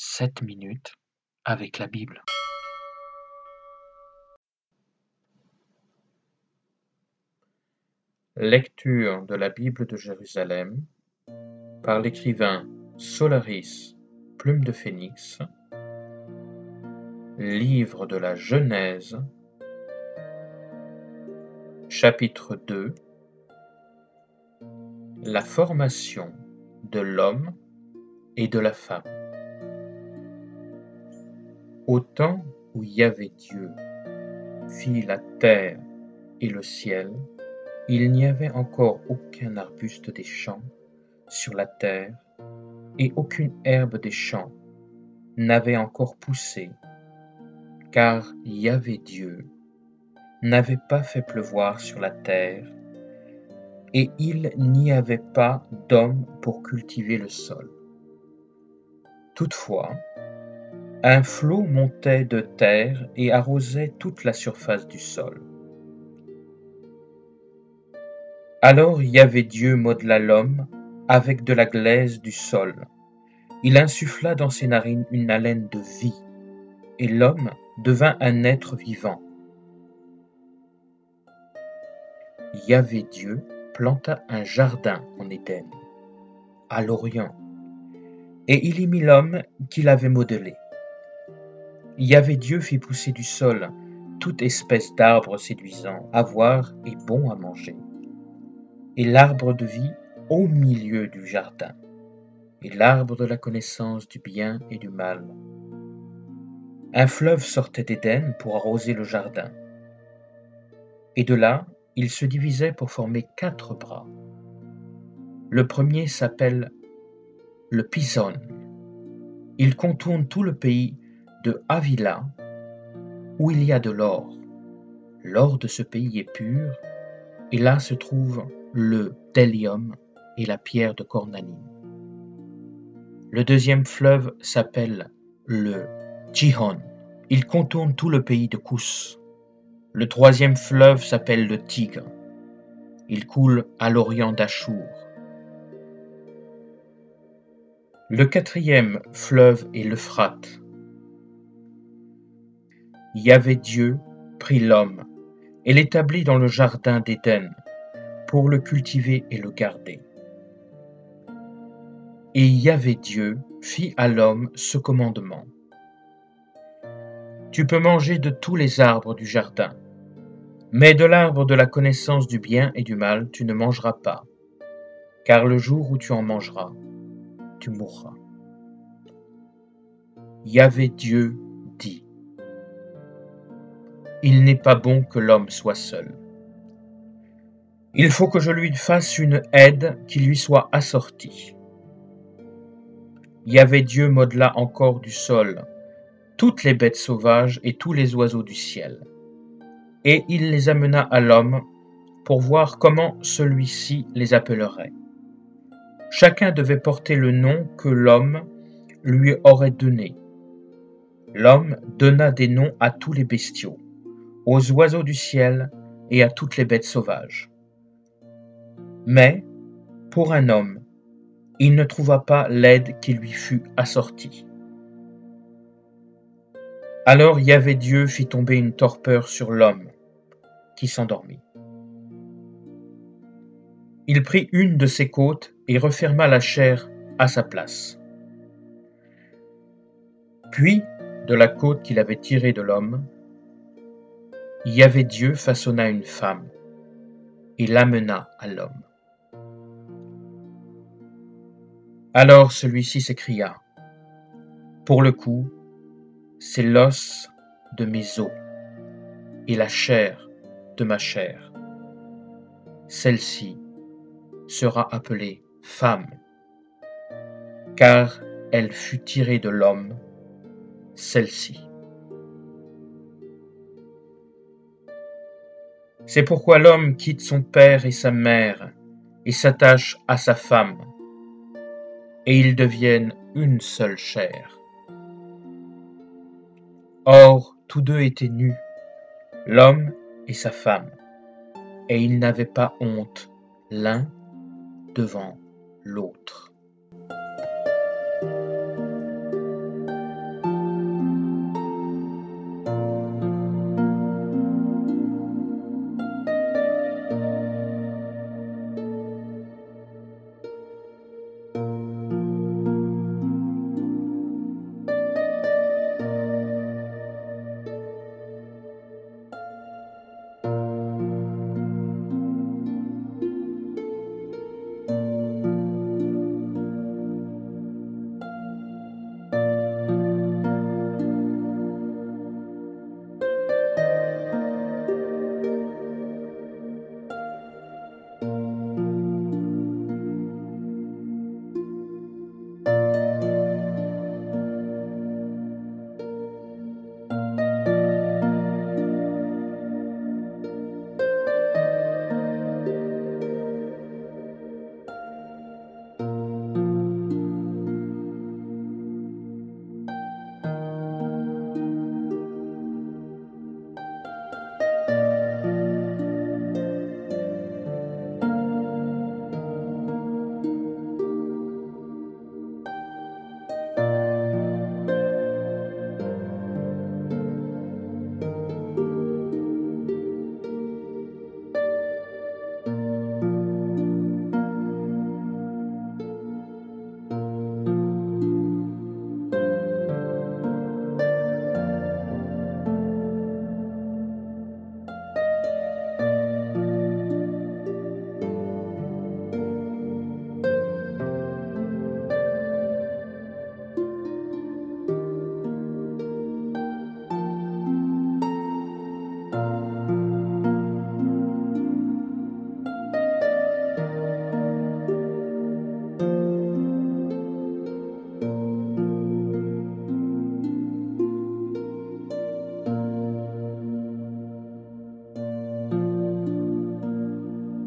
7 minutes avec la Bible. Lecture de la Bible de Jérusalem par l'écrivain Solaris Plume de Phénix. Livre de la Genèse, chapitre 2 La formation de l'homme et de la femme. Au temps où Yahvé Dieu fit la terre et le ciel, il n'y avait encore aucun arbuste des champs sur la terre, et aucune herbe des champs n'avait encore poussé, car Yahvé Dieu n'avait pas fait pleuvoir sur la terre, et il n'y avait pas d'homme pour cultiver le sol. Toutefois, un flot montait de terre et arrosait toute la surface du sol. Alors Yahvé Dieu modela l'homme avec de la glaise du sol. Il insuffla dans ses narines une haleine de vie, et l'homme devint un être vivant. Yahvé Dieu planta un jardin en Éden, à l'Orient, et il y mit l'homme qu'il avait modelé. Yahvé Dieu fit pousser du sol toute espèce d'arbres séduisants à voir et bons à manger, et l'arbre de vie au milieu du jardin, et l'arbre de la connaissance du bien et du mal. Un fleuve sortait d'Éden pour arroser le jardin, et de là il se divisait pour former quatre bras. Le premier s'appelle le Pison. Il contourne tout le pays de Avila, où il y a de l'or. L'or de ce pays est pur, et là se trouve le Délium et la pierre de cornaline. Le deuxième fleuve s'appelle le Gihon. Il contourne tout le pays de Kous. Le troisième fleuve s'appelle le Tigre. Il coule à l'orient d'Achour. Le quatrième fleuve est l'Euphrate. Yahvé Dieu prit l'homme et l'établit dans le jardin d'Éden pour le cultiver et le garder. Et Yahvé Dieu fit à l'homme ce commandement. Tu peux manger de tous les arbres du jardin, mais de l'arbre de la connaissance du bien et du mal tu ne mangeras pas, car le jour où tu en mangeras, tu mourras. Yahvé Dieu Il n'est pas bon que l'homme soit seul. Il faut que je lui fasse une aide qui lui soit assortie. Yahvé Dieu modela encore du sol toutes les bêtes sauvages et tous les oiseaux du ciel. Et il les amena à l'homme pour voir comment celui-ci les appellerait. Chacun devait porter le nom que l'homme lui aurait donné. L'homme donna des noms à tous les bestiaux, aux oiseaux du ciel et à toutes les bêtes sauvages. Mais, pour un homme, il ne trouva pas l'aide qui lui fut assortie. Alors Yahvé Dieu fit tomber une torpeur sur l'homme, qui s'endormit. Il prit une de ses côtes et referma la chair à sa place. Puis, de la côte qu'il avait tirée de l'homme, Yahvé Dieu façonna une femme et l'amena à l'homme. Alors celui-ci s'écria, Pour le coup, c'est l'os de mes os et la chair de ma chair. Celle-ci sera appelée femme, car elle fut tirée de l'homme, celle-ci. C'est pourquoi l'homme quitte son père et sa mère et s'attache à sa femme, et ils deviennent une seule chair. Or, tous deux étaient nus, l'homme et sa femme, et ils n'avaient pas honte l'un devant l'autre.